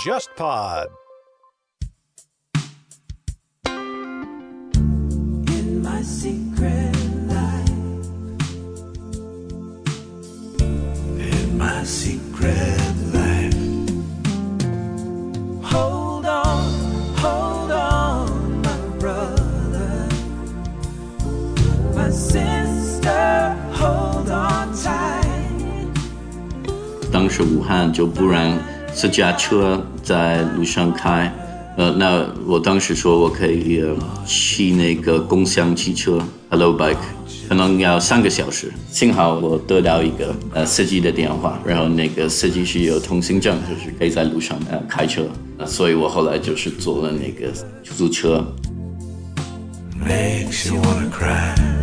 JustPod。in my secret life. In my secret 是武汉就不让私家车在路上开，呃，那我当时说我可以骑那个共享汽车 Hello Bike，可能要三个小时。幸好我得到一个呃司机的电话，然后那个司机是有通行证，就是可以在路上呃开车，呃，所以我后来就是坐了那个出租车。Makes you wanna cry.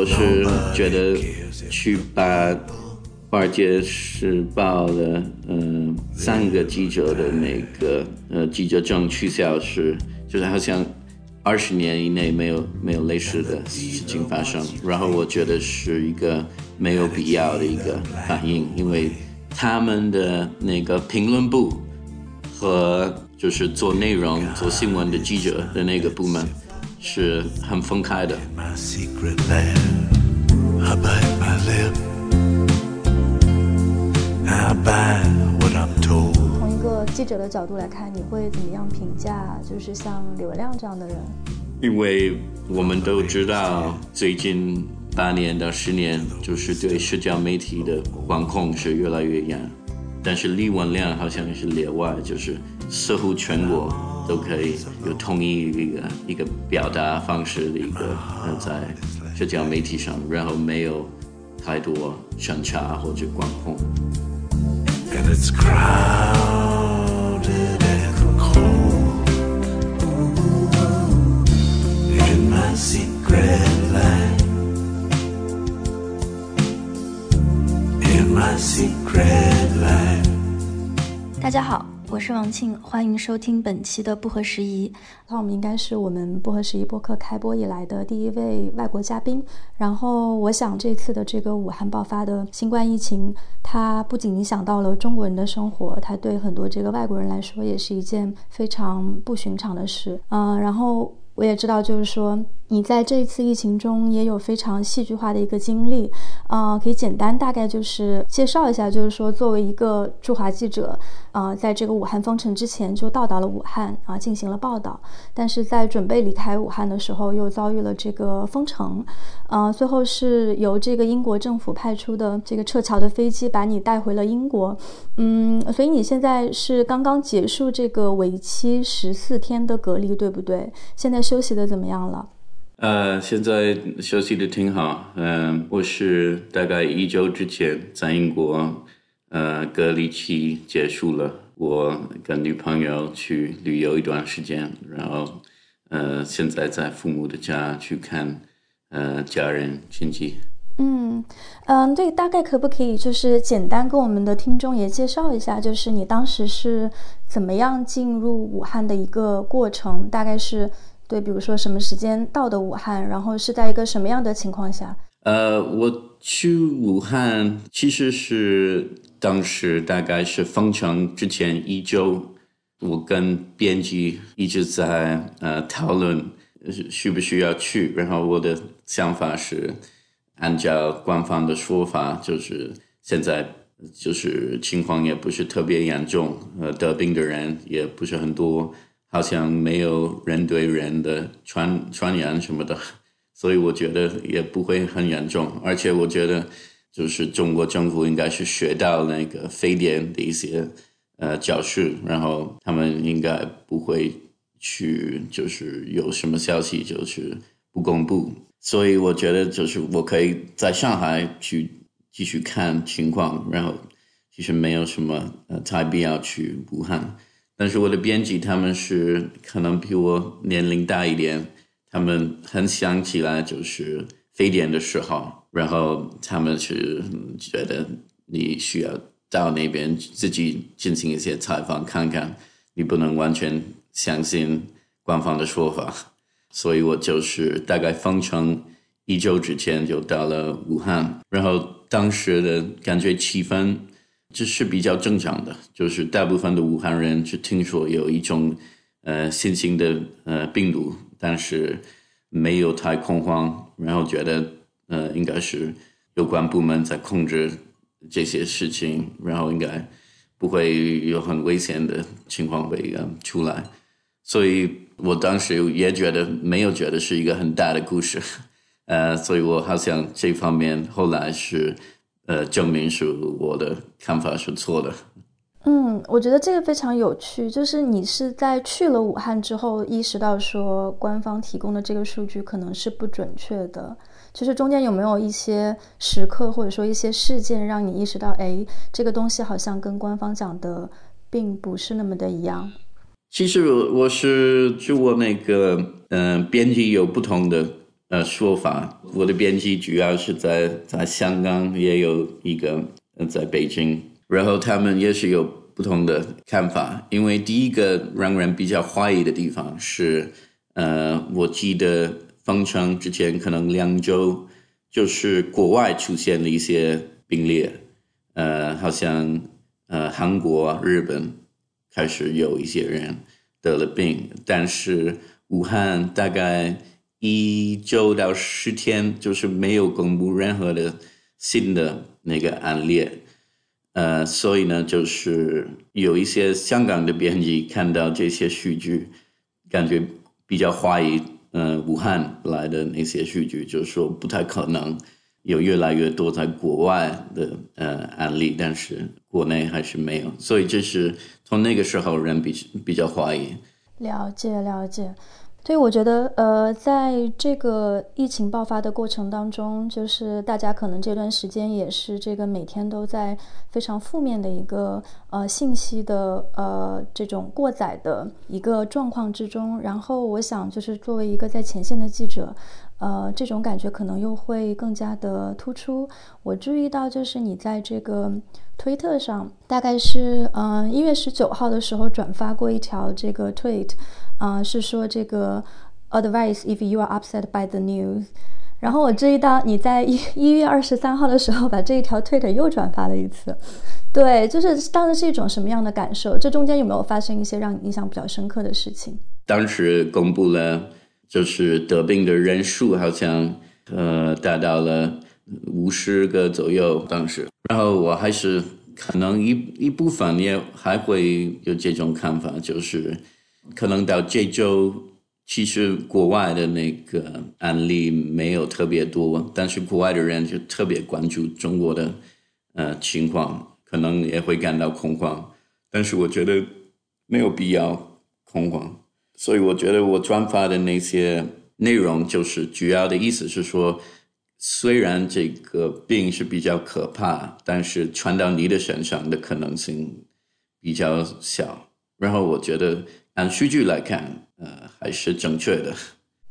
我是觉得去把《华尔街时报》的呃三个记者的那个呃记者证取消是，就是好像二十年以内没有没有类似的事情发生，然后我觉得是一个没有必要的一个反应，因为他们的那个评论部和就是做内容、做新闻的记者的那个部门是很分开的。My secret land. I bite my lip. I bite what I'm told. 从一个记者的角度来看，你会怎么样评价？就是像李文亮这样的人，因为我们都知道，最近八年到十年，就是对社交媒体的管控是越来越严。但是李文亮好像是例外，就是似乎全国都可以有统一一个一个表达方式的一个呃在社交媒体上，然后没有太多审查或者管控。And it's crowded and cold. In my secret life. In my secret life. 大家好，我是王庆，欢迎收听本期的不合时宜。那我们应该是我们不合时宜播客开播以来的第一位外国嘉宾。然后，我想这次的这个武汉爆发的新冠疫情，它不仅影响到了中国人的生活，它对很多这个外国人来说也是一件非常不寻常的事。嗯、然后我也知道，就是说你在这一次疫情中也有非常戏剧化的一个经历，啊、可以简单大概就是介绍一下，就是说作为一个驻华记者，啊、在这个武汉封城之前就到达了武汉啊、进行了报道，但是在准备离开武汉的时候又遭遇了这个封城，啊、最后是由这个英国政府派出的这个撤侨的飞机把你带回了英国，嗯，所以你现在是刚刚结束这个为期十四天的隔离，对不对？现在休息的怎么样了？呃，现在休息的挺好。嗯、我是大概一周之前在英国，呃，隔离期结束了，我跟女朋友去旅游一段时间，然后呃，现在在父母的家去看呃家人亲戚。嗯嗯，对，大概可不可以就是简单跟我们的听众也介绍一下，就是你当时是怎么样进入武汉的一个过程？大概是对，比如说什么时间到的武汉，然后是在一个什么样的情况下？呃，我去武汉其实是当时大概是封城之前一周，我跟编辑一直在呃讨论需不需要去，然后我的想法是按照官方的说法，就是现在就是情况也不是特别严重，呃，得病的人也不是很多，好像没有人对人的传传染什么的。所以我觉得也不会很严重，而且我觉得就是中国政府应该是学到那个非典的一些呃教训，然后他们应该不会去就是有什么消息就是不公布，所以我觉得就是我可以在上海去继续看情况，然后其实没有什么呃太必要去武汉，但是我的编辑他们是可能比我年龄大一点。他们很想起来就是非典的时候，然后他们是觉得你需要到那边自己进行一些采访，看看你不能完全相信官方的说法。所以我就是大概封城一周之前就到了武汉，然后当时的感觉气氛这是比较正常的，就是大部分的武汉人是听说有一种呃新型的呃病毒，但是没有太恐慌，然后觉得呃应该是有关部门在控制这些事情，然后应该不会有很危险的情况会呃出来，所以我当时也觉得没有觉得是一个很大的故事。呃，所以我好像这方面后来是，呃，证明是我的看法是错的。嗯，我觉得这个非常有趣，就是你是在去了武汉之后意识到说官方提供的这个数据可能是不准确的，就是中间有没有一些时刻或者说一些事件让你意识到，哎，这个东西好像跟官方讲的并不是那么的一样。其实我是就我那个嗯，编辑有不同的。呃，说法，我的编辑主要是在在香港，也有一个在北京，然后他们也是有不同的看法。因为第一个让人比较怀疑的地方是，呃，我记得封城之前可能两周，就是国外出现了一些病例，呃，好像呃韩国、日本开始有一些人得了病，但是武汉大概。一周到十天，就是没有公布任何的新的那个案例，呃，所以呢，就是有一些香港的编辑看到这些数据，感觉比较怀疑，呃，武汉来的那些数据，就是说不太可能有越来越多在国外的呃案例，但是国内还是没有，所以这是从那个时候人比比较怀疑。了解，了解。所以我觉得，呃，在这个疫情爆发的过程当中，就是大家可能这段时间也是这个每天都在非常负面的一个呃信息的呃这种过载的一个状况之中。然后我想，就是作为一个在前线的记者。呃，这种感觉可能又会更加的突出。我注意到，就是你在这个推特上，大概是嗯一月十九号的时候转发过一条这个 tweet，啊，是说这个 advice if you are upset by the news。然后我注意到你在一一月二十三号的时候把这一条 tweet 又转发了一次。对，就是当时是一种什么样的感受？这中间有没有发生一些让你印象比较深刻的事情？当时公布了。就是得病的人数好像呃达到了五十个左右，当时，然后我还是可能一一部分也还会有这种看法，就是可能到这周，其实国外的那个案例没有特别多，但是国外的人就特别关注中国的呃情况，可能也会感到恐慌，但是我觉得没有必要恐慌。所以我觉得我转发的那些内容，就是主要的意思是说，虽然这个病是比较可怕，但是传到你的身上的可能性比较小。然后我觉得按数据来看，呃，还是正确的。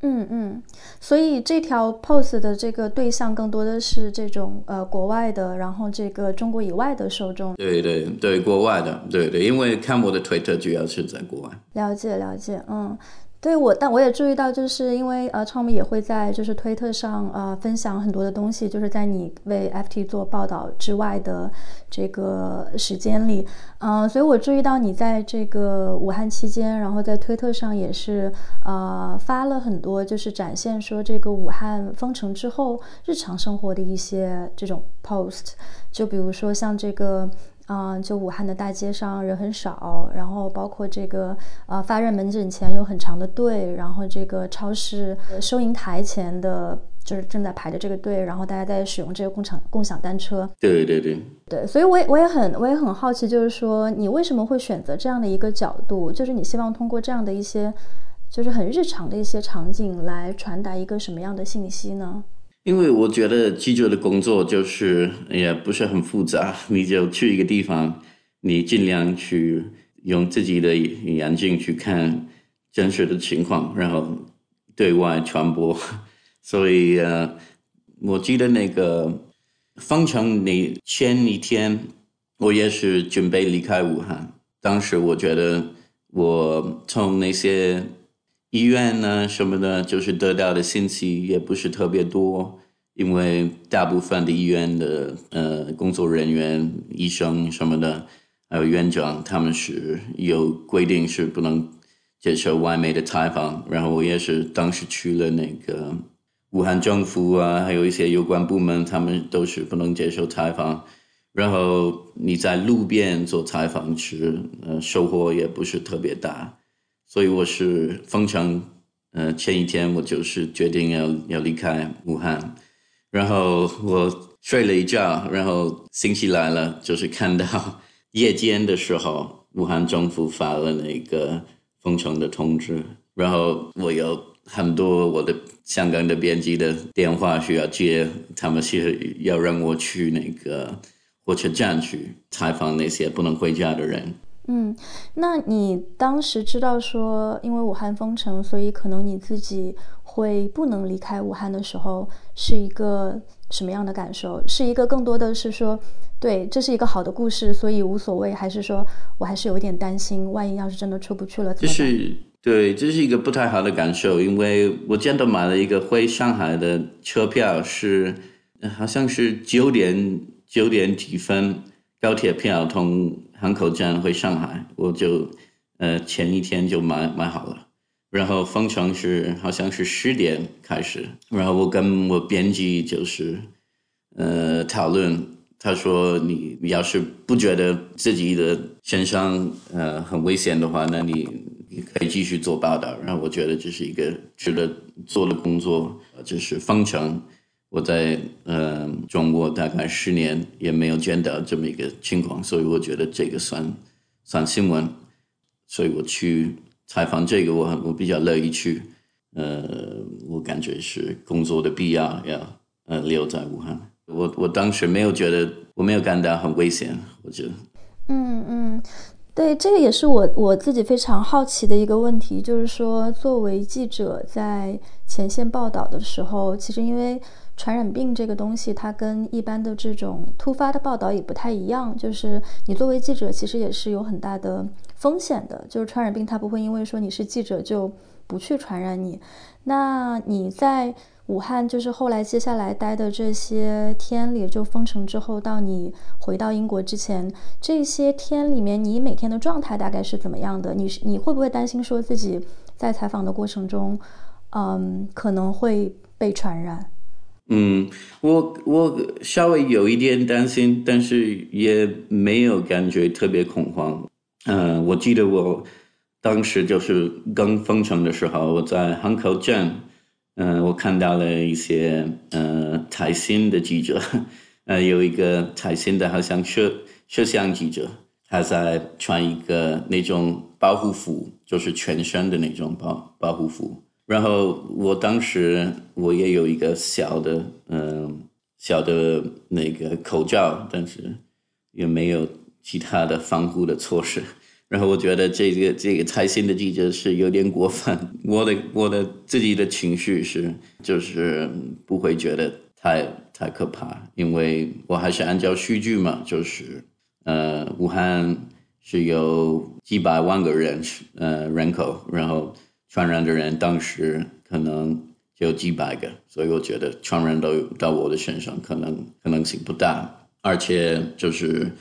嗯嗯，所以这条 post 的这个对象更多的是这种呃国外的，然后这个中国以外的受众。对对对，国外的，对对，因为看我的推特主要是在国外。了解了解，嗯。对我，但我也注意到，就是因为呃创们也会在就是推特上呃分享很多的东西，就是在你为 FT 做报道之外的这个时间里，嗯，所以我注意到你在这个武汉期间，然后在推特上也是呃发了很多，就是展现说这个武汉封城之后日常生活的一些这种 post，就比如说像这个。嗯，就武汉的大街上人很少，然后包括这个呃发热门诊前有很长的队，然后这个超市收银台前的就是正在排着这个队，然后大家在使用这个共享共享单车。对对对对，所以我也我也很我也很好奇，就是说你为什么会选择这样的一个角度？就是你希望通过这样的一些就是很日常的一些场景来传达一个什么样的信息呢？因为我觉得记者的工作就是也不是很复杂，你就去一个地方，你尽量去用自己的眼睛去看真实的情况，然后对外传播。所以呃，我记得那个方程，你前一天，我也是准备离开武汉。当时我觉得我从那些医院呢什么的，就是得到的信息也不是特别多，因为大部分的医院的呃工作人员、医生什么的，还有院长，他们是有规定是不能接受外媒的采访。然后我也是当时去了那个武汉政府啊，还有一些有关部门，他们都是不能接受采访。然后你在路边做采访时，呃，收获也不是特别大。所以我是封城，呃，前一天我就是决定要要离开武汉，然后我睡了一觉，然后星期来了，就是看到 夜间的时候，武汉政府发了那个封城的通知，然后我有很多我的香港的编辑的电话需要接，他们是要让我去那个火车站去采访那些不能回家的人。嗯，那你当时知道说，因为武汉封城，所以可能你自己会不能离开武汉的时候，是一个什么样的感受？是一个更多的是说，对，这是一个好的故事，所以无所谓，还是说我还是有一点担心，万一要是真的出不去了，怎么办？就是对，这是一个不太好的感受，因为我真的买了一个回上海的车票，是好像是九点九点几分高铁票从。汉口站回上海，我就呃前一天就买买好了，然后封城是好像是十点开始，然后我跟我编辑就是呃讨论，他说你要是不觉得自己的身上呃很危险的话，那你你可以继续做报道，然后我觉得这是一个值得做的工作，就是封城。我在呃中国大概十年也没有见到这么一个情况，所以我觉得这个算算新闻，所以我去采访这个，我我比较乐意去，呃，我感觉是工作的必要，要呃留在武汉。我我当时没有觉得，我没有感到很危险，我觉得。嗯嗯。对，这个也是我我自己非常好奇的一个问题，就是说，作为记者在前线报道的时候，其实因为传染病这个东西，它跟一般的这种突发的报道也不太一样，就是你作为记者，其实也是有很大的风险的，就是传染病它不会因为说你是记者就不去传染你，那你在。武汉就是后来接下来待的这些天里，就封城之后到你回到英国之前，这些天里面，你每天的状态大概是怎么样的？你是你会不会担心说自己在采访的过程中，嗯，可能会被传染？嗯，我我稍微有一点担心，但是也没有感觉特别恐慌。嗯，我记得我当时就是刚封城的时候，我在汉口镇。嗯，我看到了一些呃财新的记者，呃，有一个财新的，好像摄摄像记者，他在穿一个那种保护服，就是全身的那种保保护服。然后我当时我也有一个小的嗯小的那个口罩，但是也没有其他的防护的措施。然后我觉得这个这个财新的记者是有点过分。我的我的自己的情绪是，就是不会觉得太太可怕，因为我还是按照数据嘛，就是呃，武汉是有几百万个人呃人口，然后传染的人当时可能就几百个，所以我觉得传染到到我的身上可能可能性不大，而且就是。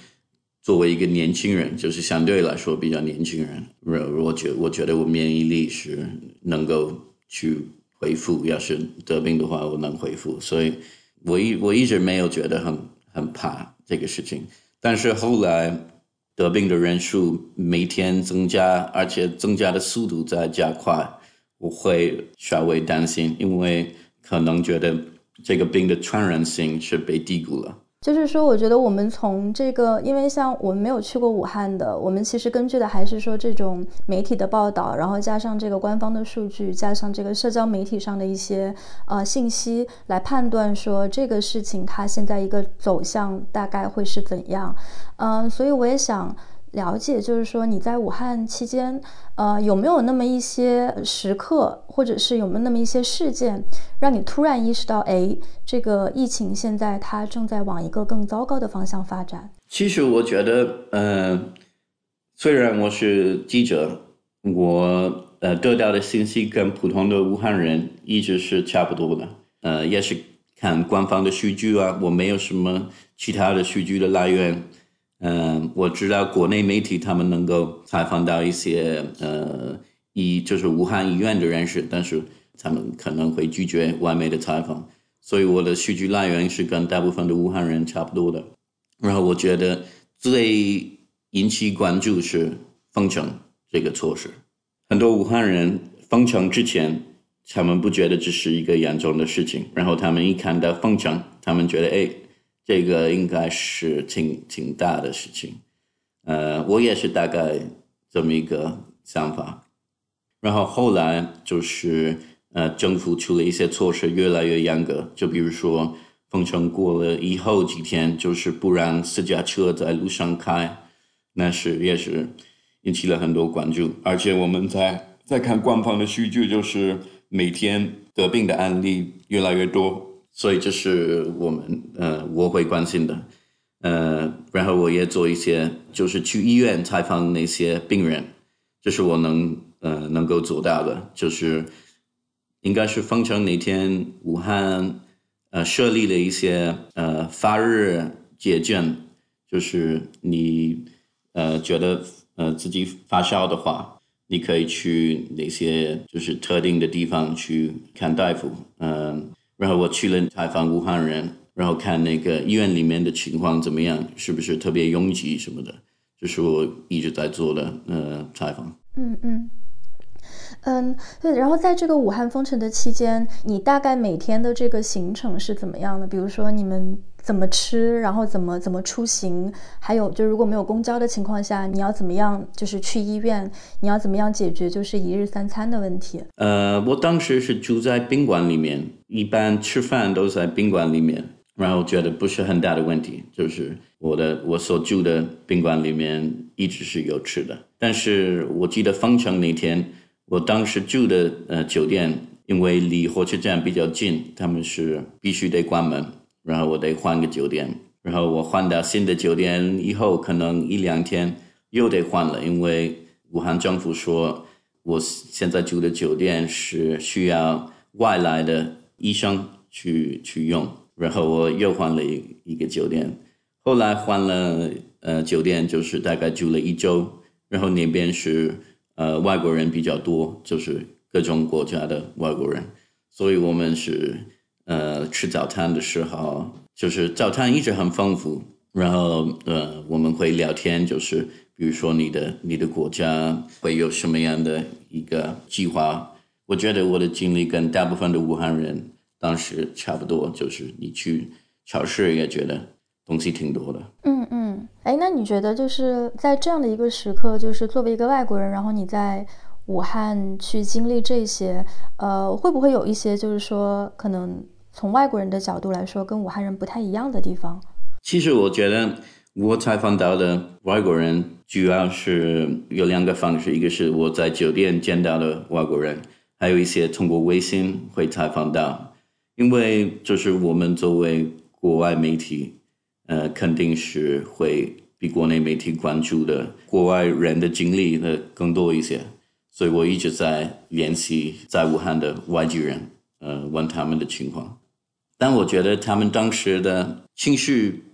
作为一个年轻人，就是相对来说比较年轻人，我我觉我觉得我免疫力是能够去恢复，要是得病的话，我能恢复，所以我一我一直没有觉得很很怕这个事情。但是后来得病的人数每天增加，而且增加的速度在加快，我会稍微担心，因为可能觉得这个病的传染性是被低估了。就是说，我觉得我们从这个，因为像我们没有去过武汉的，我们其实根据的还是说这种媒体的报道，然后加上这个官方的数据，加上这个社交媒体上的一些呃信息来判断说这个事情它现在一个走向大概会是怎样。嗯，所以我也想。了解，就是说你在武汉期间，呃，有没有那么一些时刻，或者是有没有那么一些事件，让你突然意识到，哎，这个疫情现在它正在往一个更糟糕的方向发展？其实我觉得，呃，虽然我是记者，我呃得到的信息跟普通的武汉人一直是差不多的。呃，也是看官方的数据啊，我没有什么其他的数据的来源。嗯，我知道国内媒体他们能够采访到一些呃医就是武汉医院的人士，但是他们可能会拒绝外媒的采访，所以我的数据来源是跟大部分的武汉人差不多的。然后我觉得最引起关注是封城这个措施，很多武汉人封城之前，他们不觉得这是一个严重的事情，然后他们一看到封城，他们觉得哎。这个应该是挺挺大的事情，呃，我也是大概这么一个想法。然后后来就是呃，政府出了一些措施，越来越严格。就比如说封城过了以后几天，就是不让私家车在路上开，那是也是引起了很多关注。而且我们在在看官方的数据，就是每天得病的案例越来越多。所以这是我们呃我会关心的，呃，然后我也做一些，就是去医院采访那些病人，这是我能呃能够做到的。就是应该是封城那天，武汉呃设立了一些呃发热解卷，就是你呃觉得呃自己发烧的话，你可以去那些就是特定的地方去看大夫，嗯。然后我去了采访武汉人，然后看那个医院里面的情况怎么样，是不是特别拥挤什么的，这是我一直在做的呃采访。嗯嗯。嗯，对。然后在这个武汉封城的期间，你大概每天的这个行程是怎么样的？比如说你们怎么吃，然后怎么怎么出行，还有就如果没有公交的情况下，你要怎么样就是去医院？你要怎么样解决就是一日三餐的问题？呃，我当时是住在宾馆里面，一般吃饭都在宾馆里面，然后觉得不是很大的问题，就是我的我所住的宾馆里面一直是有吃的。但是我记得封城那天。我当时住的呃酒店，因为离火车站比较近，他们是必须得关门，然后我得换个酒店，然后我换到新的酒店以后，可能一两天又得换了，因为武汉政府说我现在住的酒店是需要外来的医生去去用，然后我又换了一一个酒店，后来换了呃酒店，就是大概住了一周，然后那边是。呃，外国人比较多，就是各种国家的外国人，所以我们是呃吃早餐的时候，就是早餐一直很丰富，然后呃我们会聊天，就是比如说你的你的国家会有什么样的一个计划？我觉得我的经历跟大部分的武汉人当时差不多，就是你去超市也觉得东西挺多的。嗯嗯。哎，那你觉得就是在这样的一个时刻，就是作为一个外国人，然后你在武汉去经历这些，呃，会不会有一些就是说，可能从外国人的角度来说，跟武汉人不太一样的地方？其实我觉得我采访到的外国人，主要是有两个方式，一个是我在酒店见到的外国人，还有一些通过微信会采访到，因为就是我们作为国外媒体。呃，肯定是会比国内媒体关注的国外人的经历的更多一些，所以我一直在联系在武汉的外籍人，呃，问他们的情况。但我觉得他们当时的情绪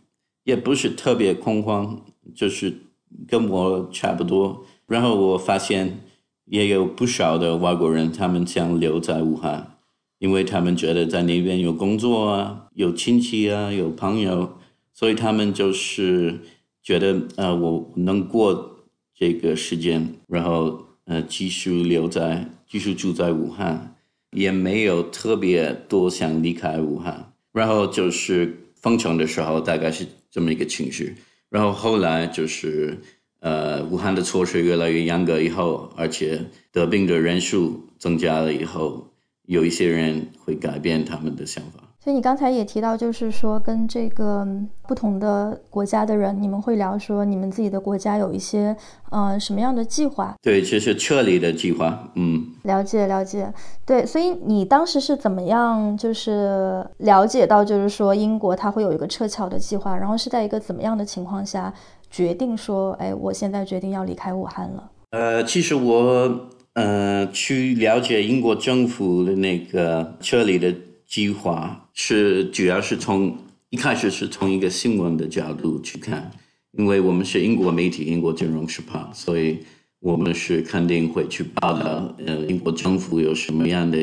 也不是特别恐慌，就是跟我差不多。然后我发现也有不少的外国人，他们想留在武汉，因为他们觉得在那边有工作啊，有亲戚啊，有朋友。所以他们就是觉得，呃，我能过这个时间，然后呃继续留在，继续住在武汉，也没有特别多想离开武汉。然后就是封城的时候，大概是这么一个情绪。然后后来就是，呃，武汉的措施越来越严格以后，而且得病的人数增加了以后，有一些人会改变他们的想法。所以你刚才也提到，就是说跟这个不同的国家的人，你们会聊说你们自己的国家有一些呃什么样的计划？对，就是撤离的计划。嗯，了解了解。对，所以你当时是怎么样就是了解到，就是说英国它会有一个撤侨的计划，然后是在一个怎么样的情况下决定说，哎，我现在决定要离开武汉了？呃，其实我呃去了解英国政府的那个撤离的计划，是主要是从一开始是从一个新闻的角度去看，因为我们是英国媒体《英国金融时报》，所以我们是肯定会去报道呃英国政府有什么样的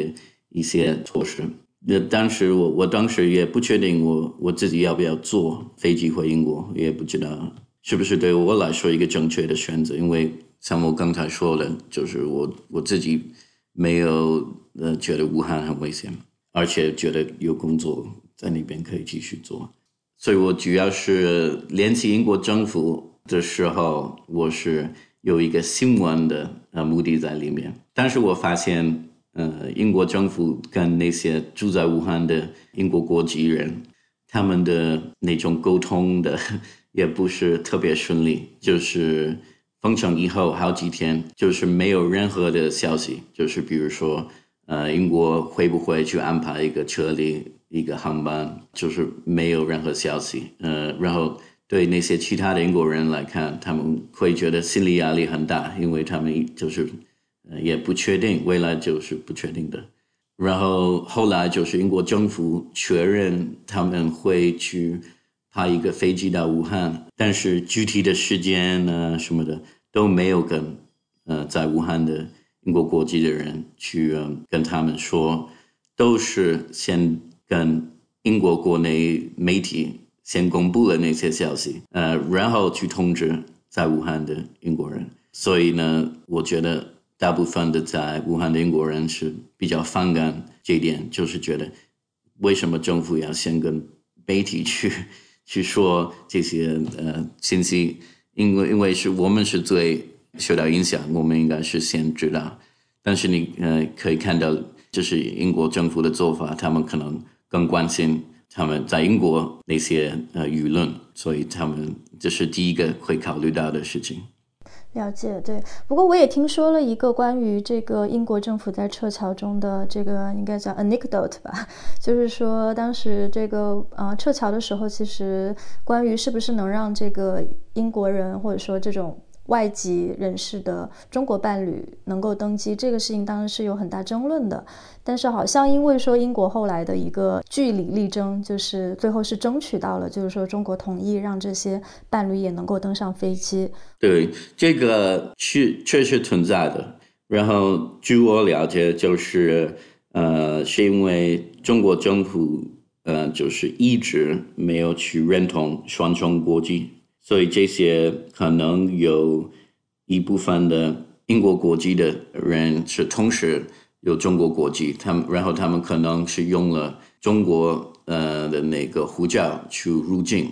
一些措施。那当时我我当时也不确定我我自己要不要坐飞机回英国，也不知道是不是对我来说一个正确的选择，因为像我刚才说的，就是我我自己没有呃觉得武汉很危险，而且觉得有工作在那边可以继续做，所以我主要是联系英国政府的时候，我是有一个新闻的呃目的在里面，但是我发现。呃，英国政府跟那些住在武汉的英国国籍人，他们的那种沟通的也不是特别顺利。就是封城以后好几天，就是没有任何的消息。就是比如说，呃，英国会不会去安排一个撤离一个航班？就是没有任何消息。呃，然后对那些其他的英国人来看，他们会觉得心理压力很大，因为他们就是。呃也不确定，未来就是不确定的。然后后来就是英国政府确认他们会去派一个飞机到武汉，但是具体的时间呢什么的都没有跟呃在武汉的英国国籍的人去跟他们说，都是先跟英国国内媒体先公布了那些消息，呃，然后去通知在武汉的英国人。所以呢，我觉得。大部分的在武汉的英国人是比较反感这一点，就是觉得为什么政府要先跟媒体去 去说这些呃信息？因为因为是我们是最受到影响，我们应该是先知道。但是你呃可以看到，就是英国政府的做法，他们可能更关心他们在英国那些呃舆论，所以他们这是第一个会考虑到的事情。了解，对。不过我也听说了一个关于这个英国政府在撤侨中的这个应该叫 anecdote 吧，就是说当时这个呃撤侨的时候，其实关于是不是能让这个英国人或者说这种。外籍人士的中国伴侣能够登机，这个事情当然是有很大争论的。但是好像因为说英国后来的一个据理力争，就是最后是争取到了，就是说中国同意让这些伴侣也能够登上飞机。对，这个是确实存在的。然后据我了解，就是呃，是因为中国政府呃，就是一直没有去认同双重国籍。所以这些可能有一部分的英国国籍的人是同时有中国国籍，他们然后他们可能是用了中国呃的那个护照去入境，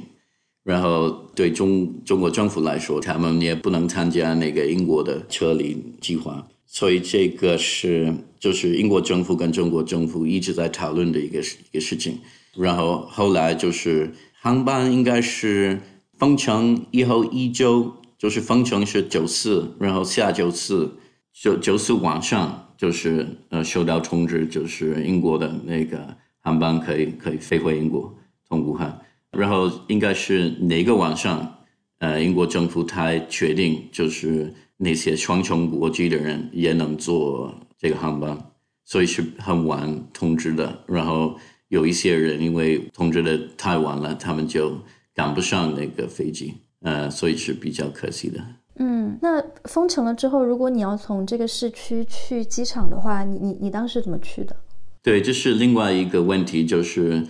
然后对中中国政府来说，他们也不能参加那个英国的撤离计划，所以这个是就是英国政府跟中国政府一直在讨论的一个一个事情，然后后来就是航班应该是。封城以后一周，就是封城是九四，然后下九四，九九四晚上？就是呃收到通知，就是英国的那个航班可以可以飞回英国，从武汉，然后应该是哪个晚上，呃英国政府才确定，就是那些双重国籍的人也能坐这个航班，所以是很晚通知的，然后有一些人因为通知的太晚了，他们就。赶不上那个飞机，呃，所以是比较可惜的。嗯，那封城了之后，如果你要从这个市区去机场的话，你你你当时怎么去的？对，这是另外一个问题，就是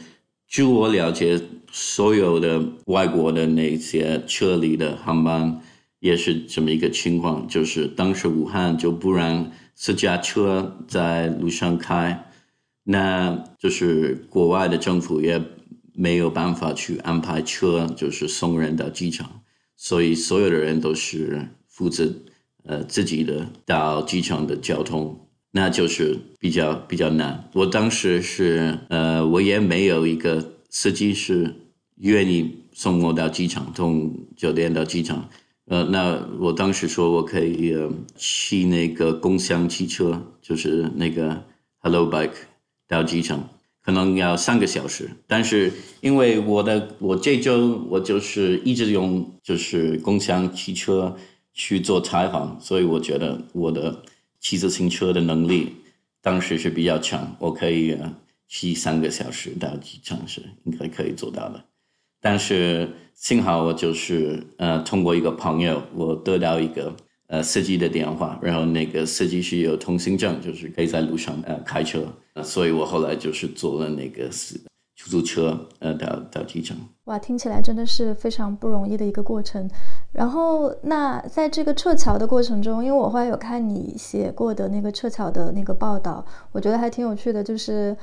据我了解，所有的外国的那些撤离的航班也是这么一个情况，就是当时武汉就不让私家车在路上开，那就是国外的政府也。没有办法去安排车，就是送人到机场，所以所有的人都是负责呃自己的到机场的交通，那就是比较比较难。我当时是呃，我也没有一个司机是愿意送我到机场，从酒店到机场。呃，那我当时说我可以骑那个共享汽车，就是那个 Hello Bike 到机场。可能要三个小时，但是因为我的我这周我就是一直用就是共享汽车去做采访，所以我觉得我的骑自行车的能力，当时是比较强，我可以骑三个小时到机场是应该可以做到的。但是幸好我就是呃通过一个朋友，我得到一个呃司机的电话，然后那个司机是有通行证，就是可以在路上呃开车，所以我后来就是坐了那个出租车呃到到机场。哇，听起来真的是非常不容易的一个过程。然后那在这个撤侨的过程中，因为我后来有看你写过的那个撤侨的那个报道，我觉得还挺有趣的，就是。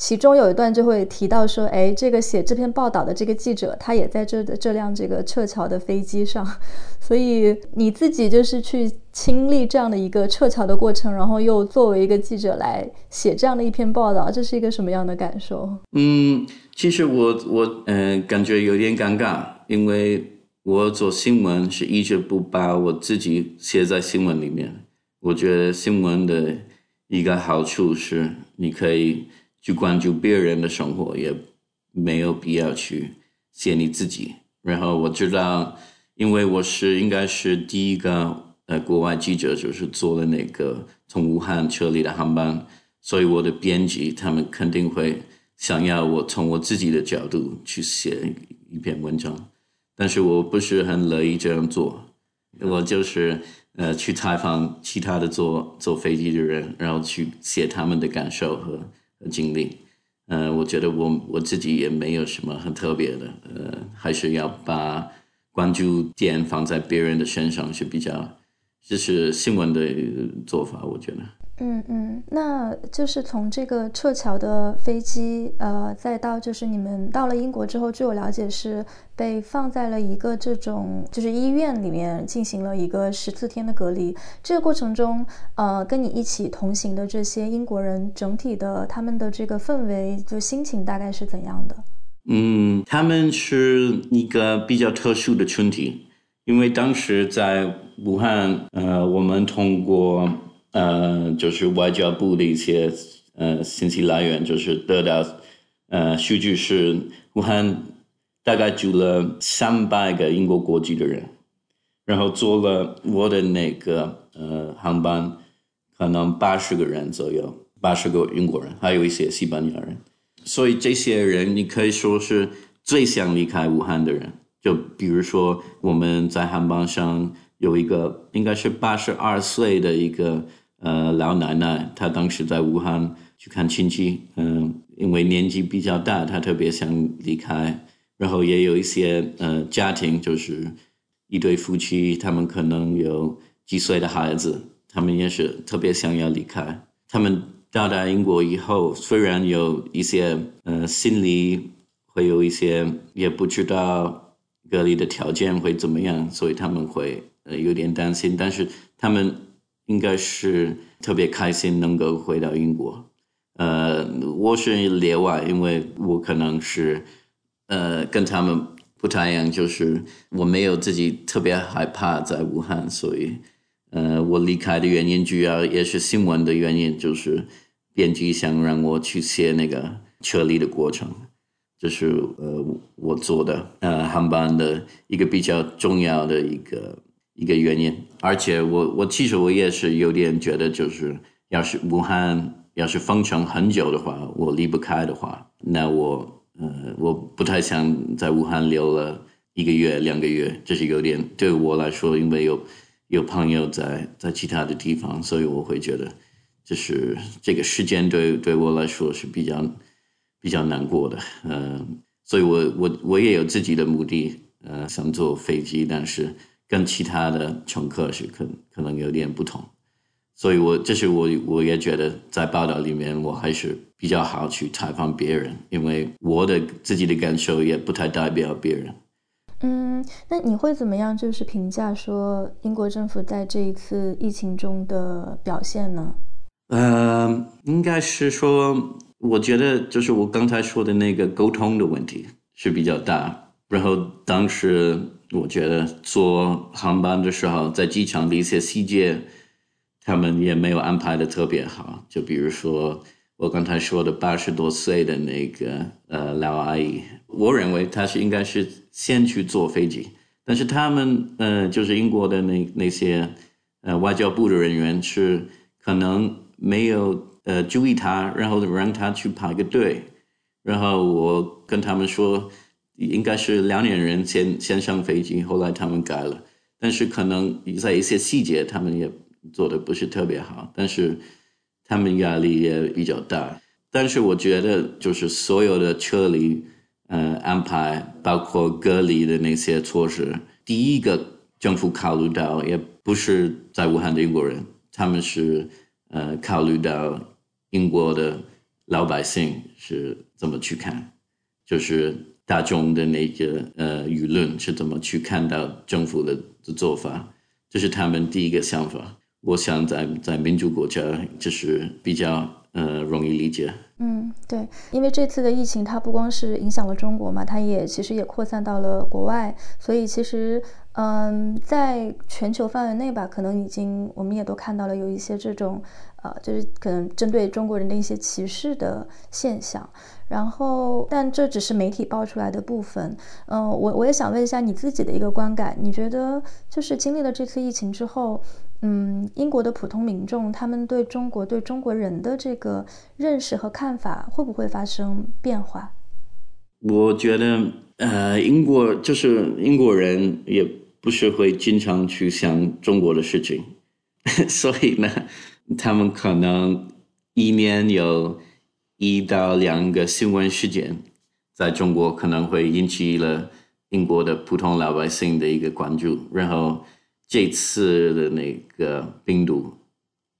其中有一段就会提到说，哎，这个写这篇报道的这个记者，他也在这这辆这个撤侨的飞机上，所以你自己就是去亲历这样的一个撤侨的过程，然后又作为一个记者来写这样的一篇报道，这是一个什么样的感受？嗯，其实我我嗯感觉有点尴尬，因为我做新闻是一直不把我自己写在新闻里面。我觉得新闻的一个好处是你可以。去关注别人的生活，也没有必要去写你自己。然后我知道，因为我是应该是第一个呃国外记者，就是坐了那个从武汉撤离的航班，所以我的编辑他们肯定会想要我从我自己的角度去写一篇文章，但是我不是很乐意这样做。我就是呃去采访其他的坐坐飞机的人，然后去写他们的感受和。经历，呃，我觉得我我自己也没有什么很特别的，呃，还是要把关注点放在别人的身上是比较，这是新闻的做法，我觉得。嗯嗯，那就是从这个撤侨的飞机，呃，再到就是你们到了英国之后，据我了解是被放在了一个这种就是医院里面进行了一个十四天的隔离。这个过程中，呃，跟你一起同行的这些英国人，整体的他们的这个氛围就心情大概是怎样的？嗯，他们是一个比较特殊的群体，因为当时在武汉，呃，我们通过。呃，就是外交部的一些呃信息来源，就是得到呃数据是武汉大概住了三百个英国国籍的人，然后坐了我的那个呃航班，可能八十个人左右，八十个英国人，还有一些西班牙人，所以这些人你可以说是最想离开武汉的人。就比如说我们在航班上有一个应该是八十二岁的一个。呃，老奶奶她当时在武汉去看亲戚，嗯，因为年纪比较大，她特别想离开。然后也有一些呃家庭，就是一对夫妻，他们可能有几岁的孩子，他们也是特别想要离开。他们到达英国以后，虽然有一些呃心里会有一些也不知道隔离的条件会怎么样，所以他们会呃有点担心，但是他们。应该是特别开心能够回到英国，呃，我是例外，因为我可能是呃跟他们不太一样，就是我没有自己特别害怕在武汉，所以呃我离开的原因主要也是新闻的原因，就是编辑想让我去写那个撤离的过程，这是呃我做的呃航班的一个比较重要的一个。一个原因，而且我我其实我也是有点觉得，就是要是武汉要是封城很久的话，我离不开的话，那我呃我不太想在武汉留了一个月两个月，这是有点对我来说，因为有有朋友在在其他的地方，所以我会觉得，就是这个时间对对我来说是比较比较难过的，嗯，所以我我我也有自己的目的，呃，想坐飞机，但是。跟其他的乘客是可可能有点不同，所以我这是我我也觉得在报道里面我还是比较好去采访别人，因为我的自己的感受也不太代表别人。嗯，那你会怎么样？就是评价说英国政府在这一次疫情中的表现呢？呃，应该是说，我觉得就是我刚才说的那个沟通的问题是比较大，然后当时。我觉得坐航班的时候，在机场的一些细节，他们也没有安排的特别好。就比如说我刚才说的八十多岁的那个呃老阿姨，我认为她是应该是先去坐飞机，但是他们呃就是英国的那那些呃外交部的人员是可能没有呃注意他，然后让他去排个队，然后我跟他们说，应该是两年人先先上飞机，后来他们改了，但是可能在一些细节他们也做的不是特别好，但是他们压力也比较大。但是我觉得就是所有的车里呃安排，包括隔离的那些措施，第一个政府考虑到也不是在武汉的英国人，他们是呃考虑到英国的老百姓是怎么去看，就是大众的那个呃舆论是怎么去看到政府的的做法，这是他们第一个想法。我想在在民主国家，就是比较。呃，容易理解。嗯，对，因为这次的疫情，它不光是影响了中国嘛，它也其实也扩散到了国外，所以其实，嗯，在全球范围内吧，可能已经我们也都看到了有一些这种，呃，就是可能针对中国人的一些歧视的现象。然后，但这只是媒体爆出来的部分。嗯，我我也想问一下你自己的一个观感，你觉得就是经历了这次疫情之后？嗯，英国的普通民众他们对中国、对中国人的这个认识和看法会不会发生变化？我觉得，呃，英国就是英国人也不是会经常去想中国的事情，所以呢，他们可能一年有一到两个新闻事件在中国可能会引起了英国的普通老百姓的一个关注，然后。这次的那个病毒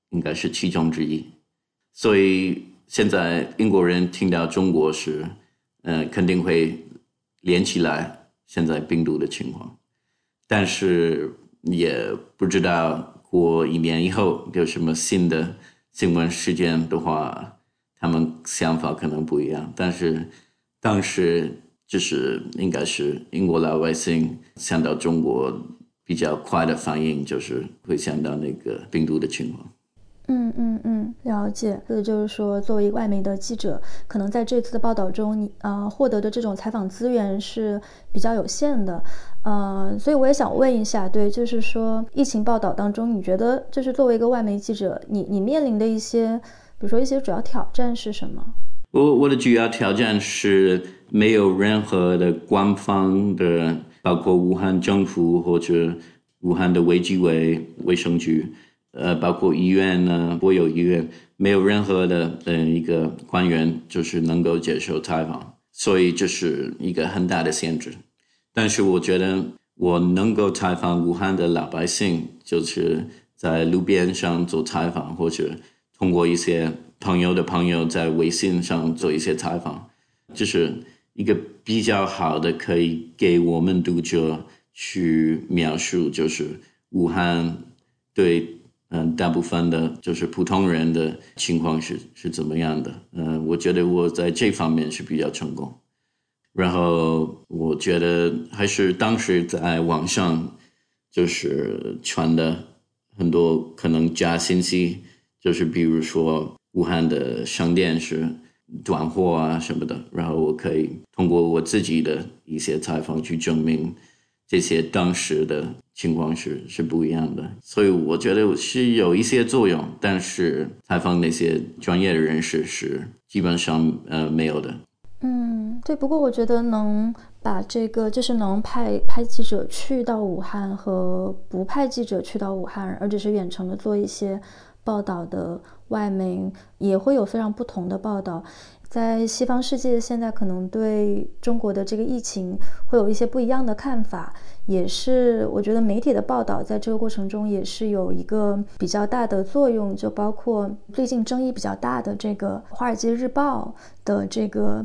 应该是其中之一，所以现在英国人听到中国时，嗯，肯定会连起来现在病毒的情况，但是也不知道过一年以后有什么新的新闻事件的话，他们想法可能不一样。但是当时就是应该是英国老百姓想到中国。比较快的反应就是会想到那个病毒的情况。嗯嗯嗯，了解。所以就是说，作为外媒的记者，可能在这次的报道中，你呃获得的这种采访资源是比较有限的。呃，所以我也想问一下，对，就是说疫情报道当中，你觉得就是作为一个外媒记者，你你面临的一些，比如说一些主要挑战是什么？我我的主要挑战是没有任何的官方的。包括武汉政府或者武汉的卫计委卫生局，呃，包括医院呢，国有医院没有任何的呃一个官员就是能够接受采访，所以这是一个很大的限制。但是我觉得我能够采访武汉的老百姓，就是在路边上做采访，或者通过一些朋友的朋友在微信上做一些采访，就是。一个比较好的可以给我们读者去描述，就是武汉对嗯大部分的，就是普通人的情况是是怎么样的？嗯，我觉得我在这方面是比较成功。然后我觉得还是当时在网上就是传的很多可能假信息，就是比如说武汉的商店是。断货啊什么的，然后我可以通过我自己的一些采访去证明这些当时的情况是是不一样的，所以我觉得是有一些作用，但是采访那些专业的人士是基本上呃没有的。嗯，对。不过我觉得能把这个就是能派派记者去到武汉和不派记者去到武汉，而只是远程的做一些。报道的外媒也会有非常不同的报道，在西方世界现在可能对中国的这个疫情会有一些不一样的看法，也是我觉得媒体的报道在这个过程中也是有一个比较大的作用，就包括最近争议比较大的这个《华尔街日报》的这个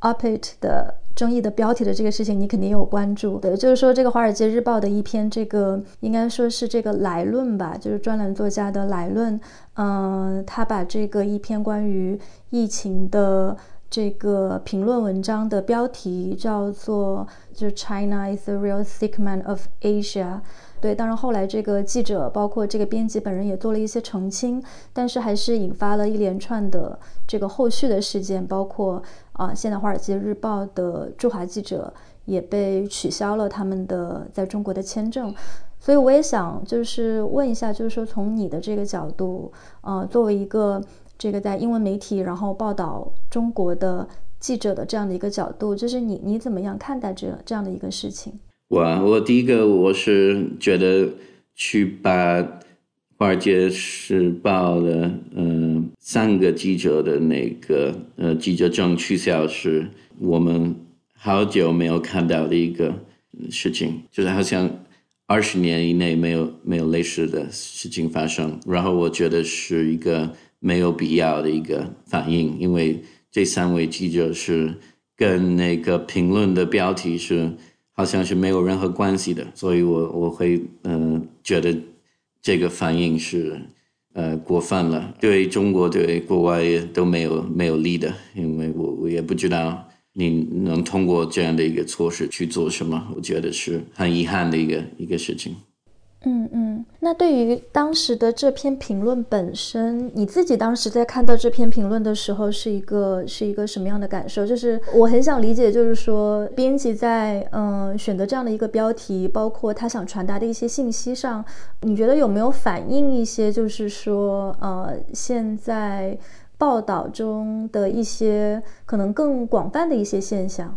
op-ed 的。争议的标题的这个事情，你肯定有关注。对，就是说这个《华尔街日报》的一篇这个，应该说是这个来论吧，就是专栏作家的来论。嗯，他把这个一篇关于疫情的这个评论文章的标题叫做“就是 China is the real sick man of Asia”。对，当然后来这个记者，包括这个编辑本人也做了一些澄清，但是还是引发了一连串的这个后续的事件，包括。啊，现在《华尔街日报》的驻华记者也被取消了他们的在中国的签证。所以我也想就是问一下，就是说从你的这个角度，呃，作为一个这个在英文媒体然后报道中国的记者的这样的一个角度，就是你你怎么样看待这这样的一个事情？我我第一个我是觉得去把《华尔街时报》的嗯三个记者的那个呃记者证取消，是我们好久没有看到的一个事情，就是好像。二十年以内没有没有类似的事情发生，然后我觉得是一个没有必要的一个反应，因为这三位记者是跟那个评论的标题是好像是没有任何关系的，所以我我会嗯觉得这个反应是呃过分了，对中国对国外都没有没有利的，因为我我也不知道。你能通过这样的一个措施去做什么？我觉得是很遗憾的一个一个事情。嗯嗯，那对于当时的这篇评论本身，你自己当时在看到这篇评论的时候，是一个是一个什么样的感受？就是我很想理解，就是说编辑在嗯选择这样的一个标题，包括他想传达的一些信息上，你觉得有没有反映一些，就是说呃现在。报道中的一些可能更广泛的一些现象。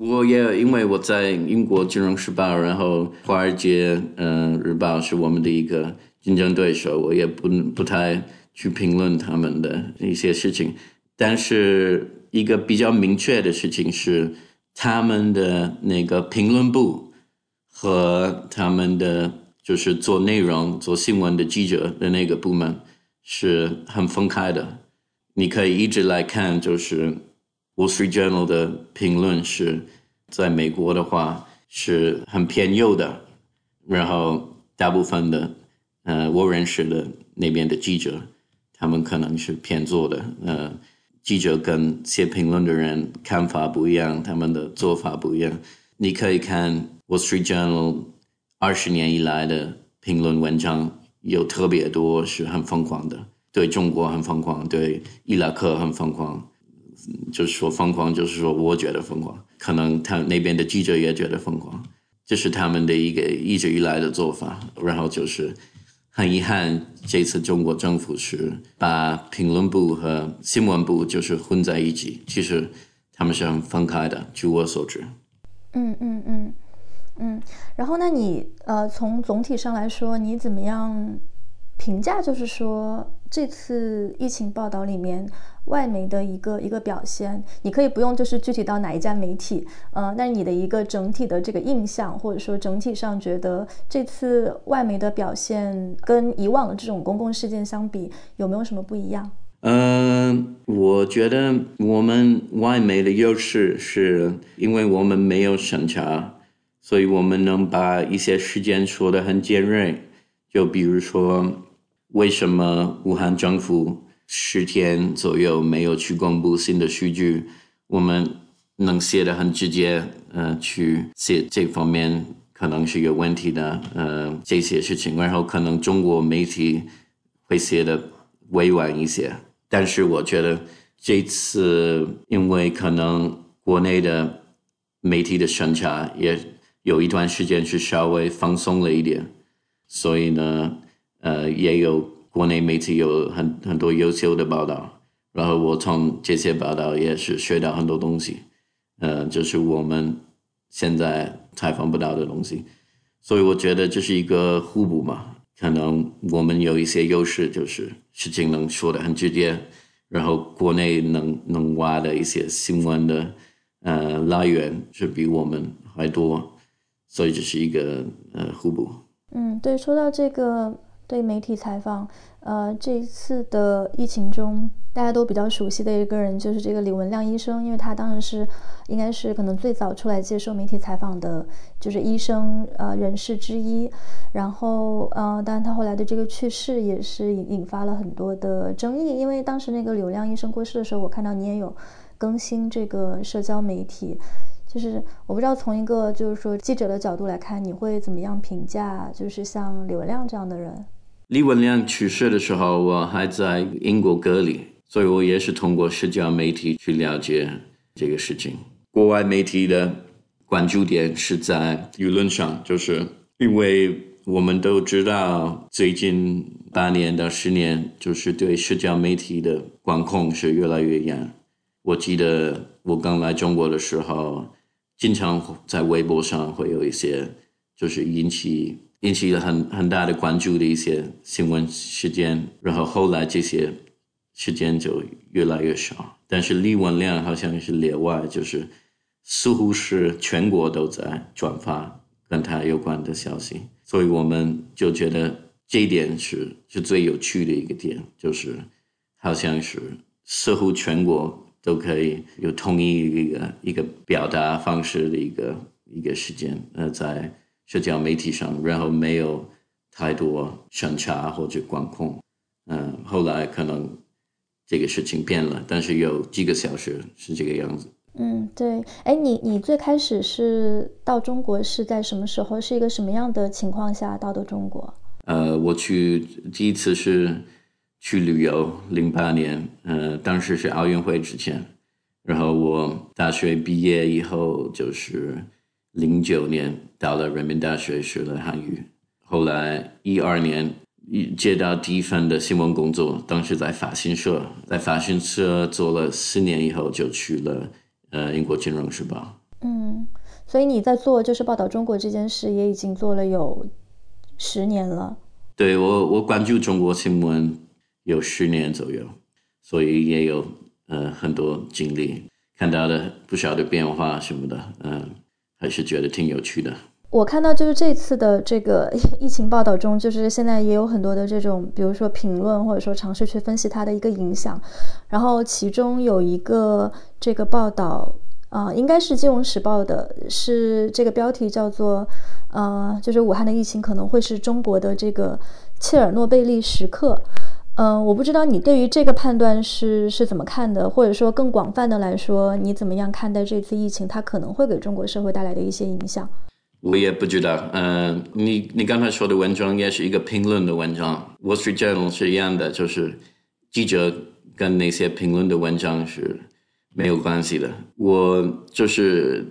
我也因为我在英国《金融时报》，然后《华尔街嗯日报》是我们的一个竞争对手，我也不不太去评论他们的一些事情。但是一个比较明确的事情是，他们的那个评论部和他们的就是做内容、做新闻的记者的那个部门是很分开的。你可以一直来看，就是《Wall Street Journal》的评论是，在美国的话是很偏右的，然后大部分的，呃，我认识的那边的记者，他们可能是偏左的。呃，记者跟写评论的人看法不一样，他们的做法不一样。你可以看《Wall Street Journal》二十年以来的评论文章，有特别多是很疯狂的。对中国很疯狂，对伊拉克很疯狂，就是说疯狂，就是说我觉得疯狂，可能他那边的记者也觉得疯狂，这是他们的一个一直以来的做法。然后就是很遗憾，这次中国政府是把评论部和新闻部就是混在一起，其实他们是很分开的。据我所知，嗯嗯嗯嗯。然后那你呃，从总体上来说，你怎么样？评价就是说，这次疫情报道里面外媒的一个一个表现，你可以不用就是具体到哪一家媒体，呃，那你的一个整体的这个印象，或者说整体上觉得这次外媒的表现跟以往的这种公共事件相比，有没有什么不一样？嗯，我觉得我们外媒的优势是因为我们没有审查，所以我们能把一些事件说得很尖锐，就比如说。为什么武汉政府十天左右没有去公布新的数据？我们能写的很直接，呃，去写这方面可能是有问题的，呃，这些事情。然后可能中国媒体会写的委婉一些，但是我觉得这次因为可能国内的媒体的审查也有一段时间是稍微放松了一点，所以呢。呃，也有国内媒体有很很多优秀的报道，然后我从这些报道也是学到很多东西，呃，就是我们现在采访不到的东西，所以我觉得这是一个互补嘛。可能我们有一些优势，就是事情能说的很直接，然后国内能能挖的一些新闻的呃来源是比我们还多，所以这是一个呃互补。嗯，对，说到这个。对媒体采访，呃，这一次的疫情中，大家都比较熟悉的一个人就是这个李文亮医生，因为他当时是应该是可能最早出来接受媒体采访的，就是医生呃人士之一。然后呃，当然他后来的这个去世也是引引发了很多的争议，因为当时那个刘亮医生过世的时候，我看到你也有更新这个社交媒体。就是我不知道从一个就是说记者的角度来看，你会怎么样评价？就是像李文亮这样的人。李文亮去世的时候，我还在英国隔离，所以我也是通过社交媒体去了解这个事情。国外媒体的关注点是在舆论上，就是因为我们都知道，最近八年到十年，就是对社交媒体的管控是越来越严。我记得我刚来中国的时候，经常在微博上会有一些，就是引起引起了很很大的关注的一些新闻事件，然后后来这些事件就越来越少，但是李文量好像是例外，就是似乎是全国都在转发跟他有关的消息，所以我们就觉得这一点是是最有趣的一个点，就是好像是似乎全国。都可以有统一一个一个表达方式的一个一个时间，呃，在社交媒体上，然后没有太多审查或者管控，嗯，后来可能这个事情变了，但是有几个小时是这个样子。嗯，对，哎，你你最开始是到中国是在什么时候？是一个什么样的情况下到的中国？呃，我去第一次是。去旅游，零八年，呃，当时是奥运会之前，然后我大学毕业以后就是零九年到了人民大学学了汉语，后来一二年接到第一份的新闻工作，当时在法新社，在法新社做了四年以后就去了呃英国金融时报。嗯，所以你在做就是报道中国这件事也已经做了有十年了。对我，我关注中国新闻。有十年左右，所以也有呃很多经历，看到了不少的变化什么的，嗯，还是觉得挺有趣的。我看到就是这次的这个疫情报道中，就是现在也有很多的这种，比如说评论或者说尝试去分析它的一个影响。然后其中有一个这个报道啊，应该是《金融时报》的，是这个标题叫做呃，就是武汉的疫情可能会是中国的这个切尔诺贝利时刻。嗯，我不知道你对于这个判断是是怎么看的，或者说更广泛的来说，你怎么样看待这次疫情它可能会给中国社会带来的一些影响？我也不知道。嗯，你你刚才说的文章也是一个评论的文章，《Wall Street Journal》是一样的，就是记者跟那些评论的文章是没有关系的。我就是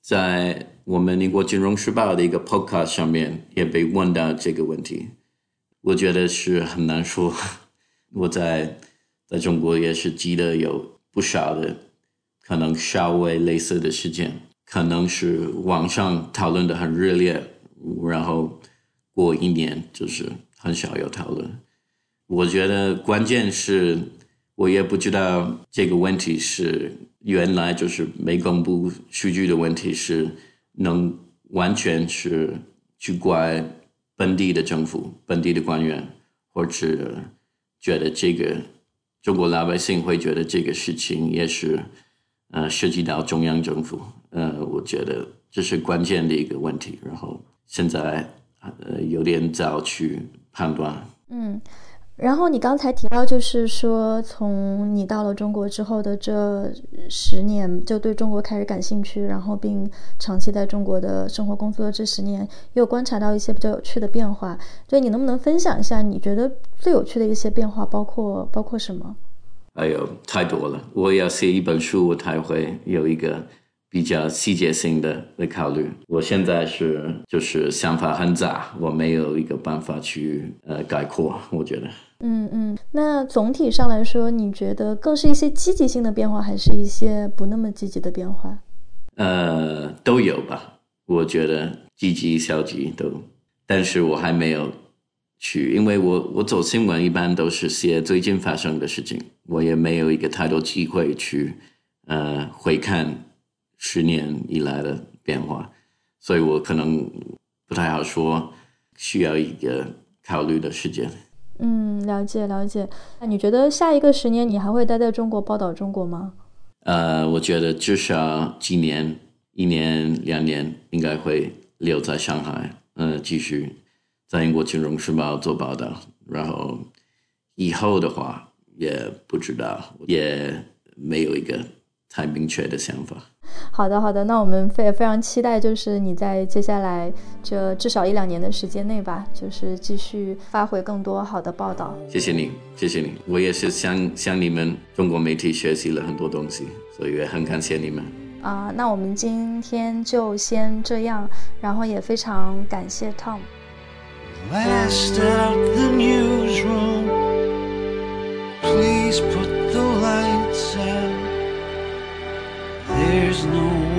在我们英国《金融时报》的一个 Podcast 上面也被问到这个问题，我觉得是很难说。我在在中国也是记得有不少的可能稍微类似的事件，可能是网上讨论的很热烈，然后过一年就是很少有讨论。我觉得关键是我也不知道这个问题是原来就是没公布数据的问题，是能完全是去怪本地的政府、本地的官员，或者。觉得这个中国老百姓会觉得这个事情也是，呃，涉及到中央政府，呃，我觉得这是关键的一个问题。然后现在呃有点早去判断。嗯。然后你刚才提到，就是说，从你到了中国之后的这十年，就对中国开始感兴趣，然后并长期在中国的生活工作的这十年，又观察到一些比较有趣的变化。所以你能不能分享一下，你觉得最有趣的一些变化包括包括什么？哎呦，太多了！我要写一本书，我才会有一个。比较细节性的来考虑，我现在是就是想法很杂，我没有一个办法去呃概括。我觉得，嗯嗯，那总体上来说，你觉得更是一些积极性的变化，还是一些不那么积极的变化？呃，都有吧。我觉得积极、消极都，但是我还没有去，因为我我走新闻一般都是写最近发生的事情，我也没有一个太多机会去呃回看。十年以来的变化，所以我可能不太好说，需要一个考虑的时间。嗯，了解了解。那你觉得下一个十年你还会待在中国报道中国吗？呃，我觉得至少几年，一年两年应该会留在上海，呃，继续在英国金融时报做报道。然后以后的话也不知道，也没有一个。太明确的想法。好的，好的，那我们非非常期待，就是你在接下来这至少一两年的时间内吧，就是继续发挥更多好的报道。谢谢你，谢谢你，我也是向向你们中国媒体学习了很多东西，所以也很感谢你们。啊，那我们今天就先这样，然后也非常感谢 Tom。Last out the newsroom. Please put the lights out. there's no